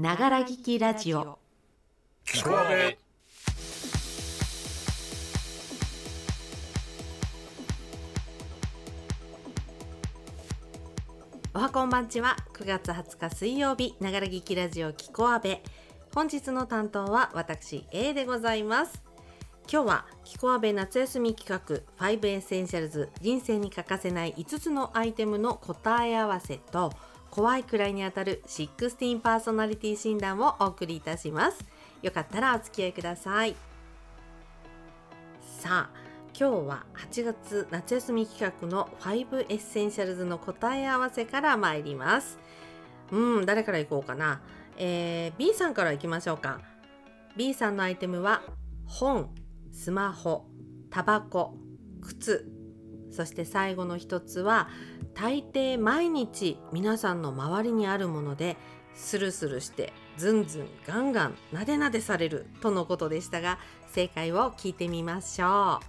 ながら聞きラジオ。聞こえおはこんばんちは。9月20日水曜日。ながら聞きラジオキコアベ本日の担当は私 A でございます。今日はキコアベ夏休み企画5 Essentials 人生に欠かせない5つのアイテムの答え合わせと怖いくらいにあたる16パーソナリティ診断をお送りいたします。よかったらお付き合いください。さあ今日は8月夏休み企画の5 Essentials の答え合わせから参ります。うん誰から行こうかな。えー、B さんから行きましょうか。B さんのアイテムは本スマホタバコ靴。そして最後の一つは大抵毎日皆さんの周りにあるものでスルスルしてズンズンガンガンなでなでされるとのことでしたが正解を聞いてみましょう。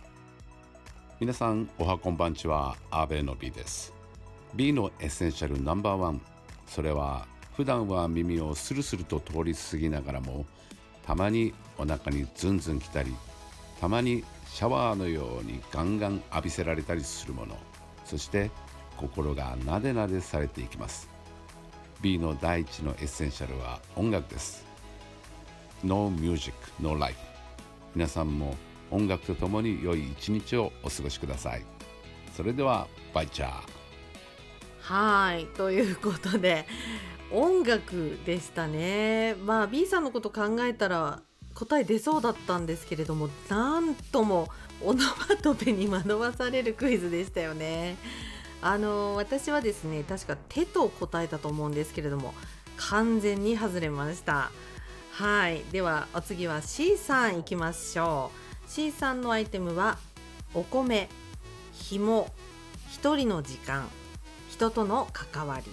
皆さんおはこんばんちはアベの B です。B の essential ナンバーワン。それは普段は耳をスルスルと通り過ぎながらもたまにお腹にズンズン来たりたまにシャワーのようにガンガン浴びせられたりするもの。そして心がなでなでされていきます。B の第一の essential は音楽です。No music, no life 皆さんも音楽とともに良い一日をお過ごしください。それではバイチャー。はいということで音楽でしたね。まあ B さんのこと考えたら答え出そうだったんですけれどもなんともオノマトペに惑わされるクイズでしたよね。あの私はですね確か手と答えたと思うんですけれども完全に外れました。はい。ではお次は C さんいきましょう。C さんのアイテムはお米紐一人の時間人との関わり。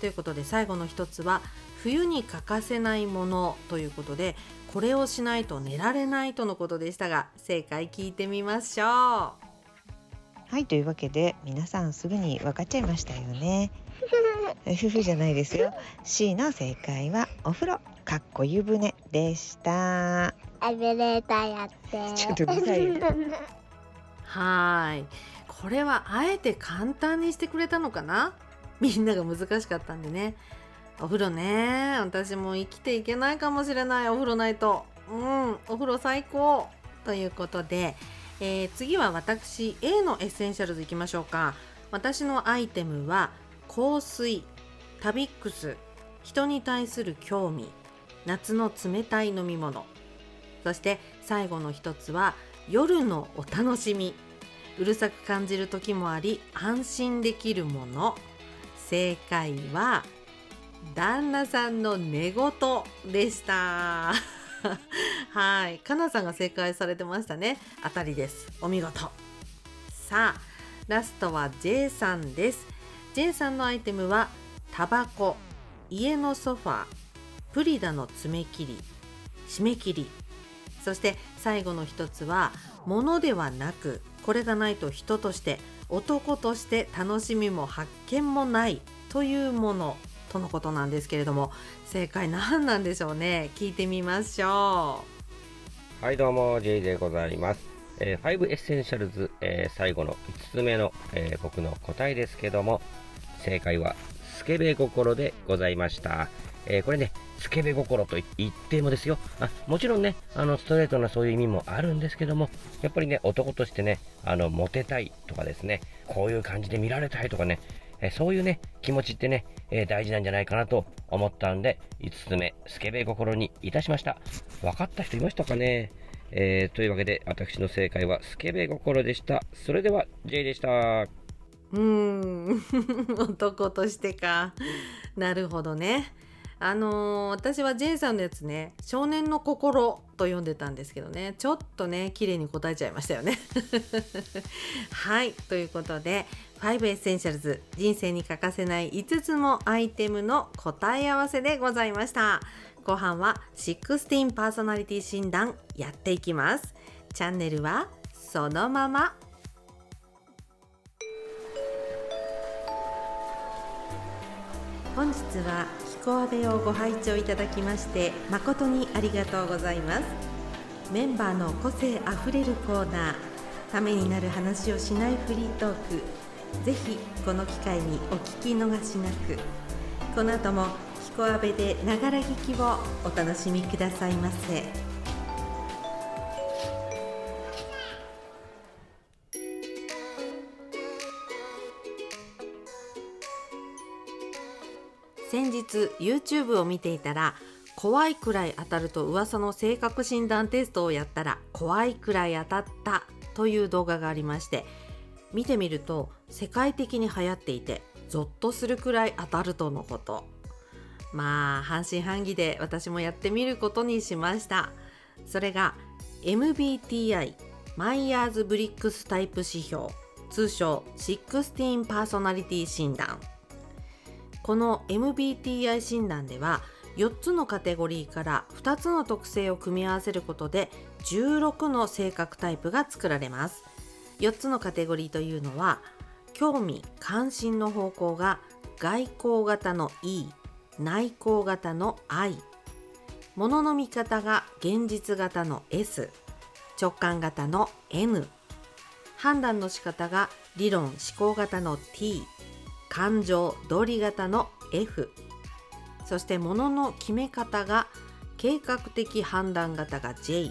ということで最後の一つは冬に欠かせないものということでこれをしないと寝られないとのことでしたが正解聞いてみましょう。はいというわけで皆さんすぐに分かっちゃいましたよね。夫婦じゃないですよ。C の正解はお風呂かっこ湯船でした。エレベーターやって。ちょっとうるさいよ。はい。これはあえて簡単にしてくれたのかな？みんなが難しかったんでねお風呂ね。私も生きていけないかもしれない。お風呂ないと。うん。お風呂最高。ということで、えー次は私 A の essentials いきましょうか。私のアイテムは香水。タビックス。人に対する興味。夏の冷たい飲み物。そして最後の一つは夜のお楽しみ。うるさく感じる時もあり安心できるもの。正解は旦那さんの寝言でした。はい。かなさんが正解されてましたね。当たりです。お見事。さあラストは J さんです。J さんのアイテムはタバコ家のソファープリダの爪切り締め切り。そして最後の一つは物ではなくこれがないと人として男として楽しみも発見もないというもの。とのことなんですけれども正解何なんでしょうね？聞いてみましょうはい、どうも、J でございます。えー、5 essentials、えー最後の5つ目の、えー僕の答えですけども、正解は、スケベ心でございました。えーこれね、スケベ心と言ってもですよ。あ、もちろんね、あの、ストレートなそういう意味もあるんですけども、やっぱりね、男としてね、あの、モテたいとかですね、こういう感じで見られたいとかね、えーそういうね、気持ちってね、えー大事なんじゃないかなと思ったんで、5つ目、スケベ心にいたしました。分かった人いましたかね？えー、というわけで、私の正解はスケベ心でした。それでは、J でした。ううーん 男としてかなるほどねあのー私は J さんのやつね「少年の心」と読んでたんですけどねちょっとね綺麗に答えちゃいましたよね。はいということで5 essentials 人生に欠かせない5つのアイテムの答え合わせでございました。後半は16パーソナリティ診断やっていきます。チャンネルはそのまま。本日はこあべをご拝聴いただきまして誠にありがとうございます。メンバーの個性あふれるコーナーためになる話をしないフリートークぜひこの機会にお聞き逃しなくこの後もひこあべでながら聞きをお楽しみくださいませ。先日 YouTube を見ていたら怖いくらい当たると噂の性格診断テストをやったら怖いくらい当たったという動画がありまして見てみると世界的に流行っていてゾッとするくらい当たるとのこと。まあ半信半疑で私もやってみることにしました。それが MBTI マイヤーズブリックスタイプ指標通称16パーソナリティ診断。この MBTI 診断では4つのカテゴリーから2つの特性を組み合わせることで16の性格タイプが作られます。4つのカテゴリーというのは興味関心の方向が外交型の E 内向型の I 物の見方が現実型の S 直感型の N 判断の仕方が理論思考型の T 感情道理型の F そして物の決め方が計画的判断型が J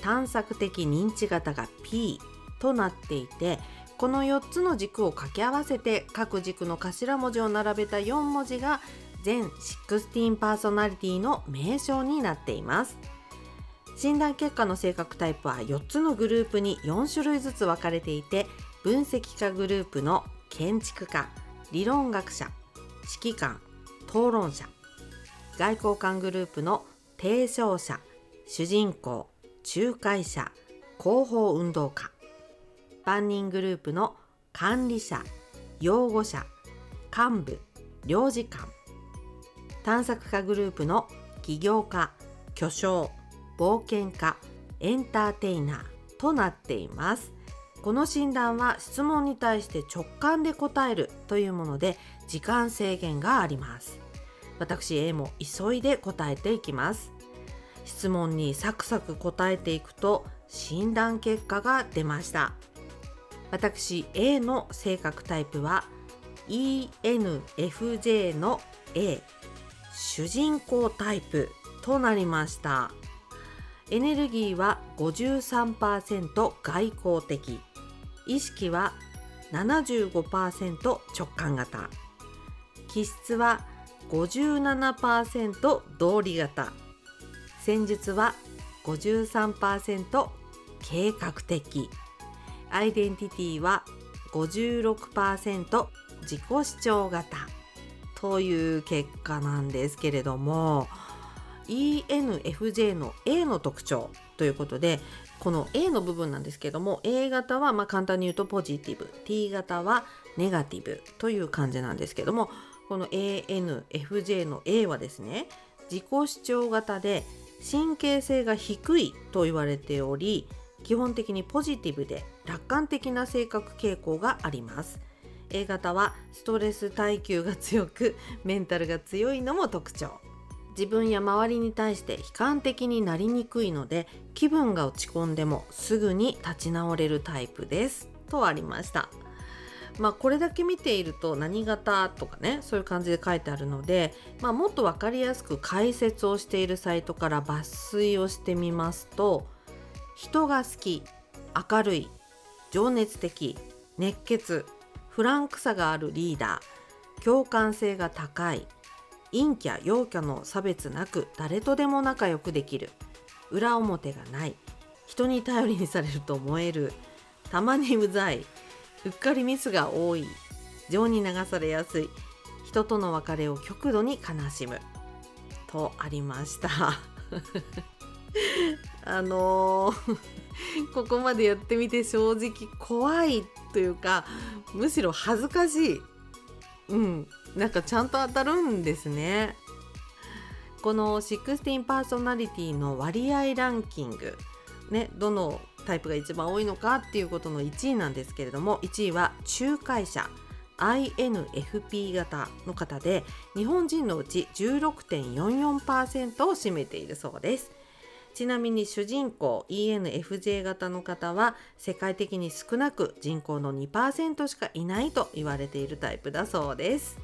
探索的認知型が P となっていてこの4つの軸を掛け合わせて各軸の頭文字を並べた4文字が全16パーソナリティの名称になっています。診断結果の性格タイプは4つのグループに4種類ずつ分かれていて分析家グループの建築家理論学者指揮官討論者外交官グループの提唱者主人公仲介者広報運動家万人グループの管理者擁護者幹部領事官探索家グループの起業家巨匠冒険家エンターテイナーとなっています。この診断は質問に対して直感で答えるというもので時間制限があります。私 A も急いで答えていきます。質問にサクサク答えていくと診断結果が出ました。私 A の性格タイプは ENFJ の A 主人公タイプとなりました。エネルギーは53%外交的。意識は75%直感型。気質は57%道理型。戦術は53%計画的。アイデンティティは56%自己主張型。という結果なんですけれども ENFJ の A の特徴ということでこの A の部分なんですけども A 型はまあ簡単に言うとポジティブ T 型はネガティブという感じなんですけどもこの ANFJ の A はですね自己主張型で神経性が低いと言われており基本的にポジティブで楽観的な性格傾向があります。A 型はストレス耐久が強くメンタルが強いのも特徴。自分や周りに対して悲観的になりにくいので気分が落ち込んでもすぐに立ち直れるタイプです。とありました。まあこれだけ見ていると何型とかねそういう感じで書いてあるので、まあ、もっと分かりやすく解説をしているサイトから抜粋をしてみますと人が好き明るい情熱的熱血フランクさがあるリーダー共感性が高い陰キャ陽キャの差別なく誰とでも仲良くできる。裏表がない。人に頼りにされると燃える。たまにうざいうっかりミスが多い。情に流されやすい。人との別れを極度に悲しむ。とありました。あのー ここまでやってみて正直怖いというかむしろ恥ずかしい。うん。なんかちゃんと当たるんですね。この16パーソナリティの割合ランキングねどのタイプが一番多いのかっていうことの1位なんですけれども1位は仲介者 INFP 型の方で日本人のうち16.44%を占めているそうです。ちなみに主人公 ENFJ 型の方は世界的に少なく人口の2%しかいないと言われているタイプだそうです。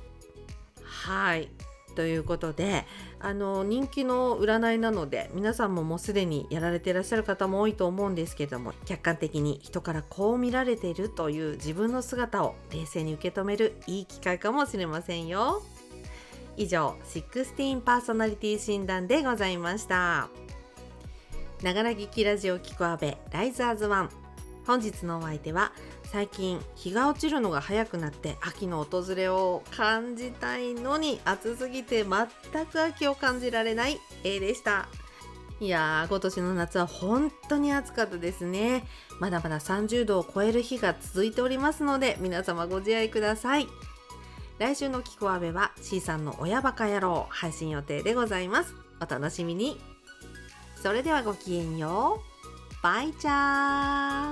はい。ということであの人気の占いなので皆さんももうすでにやられていらっしゃる方も多いと思うんですけども客観的に人からこう見られているという自分の姿を冷静に受け止めるいい機会かもしれませんよ。以上16パーソナリティ診断でございました。ながら聞きラジオキコアベライザーズワン。本日のお相手は最近日が落ちるのが早くなって秋の訪れを感じたいのに暑すぎて全く秋を感じられない A でした。いやー今年の夏は本当に暑かったですね。まだまだ30度を超える日が続いておりますので皆様ご自愛ください。来週のキコアベは C さんの親バカ野郎配信予定でございます。お楽しみに。それではごきげんよう。バイチャー。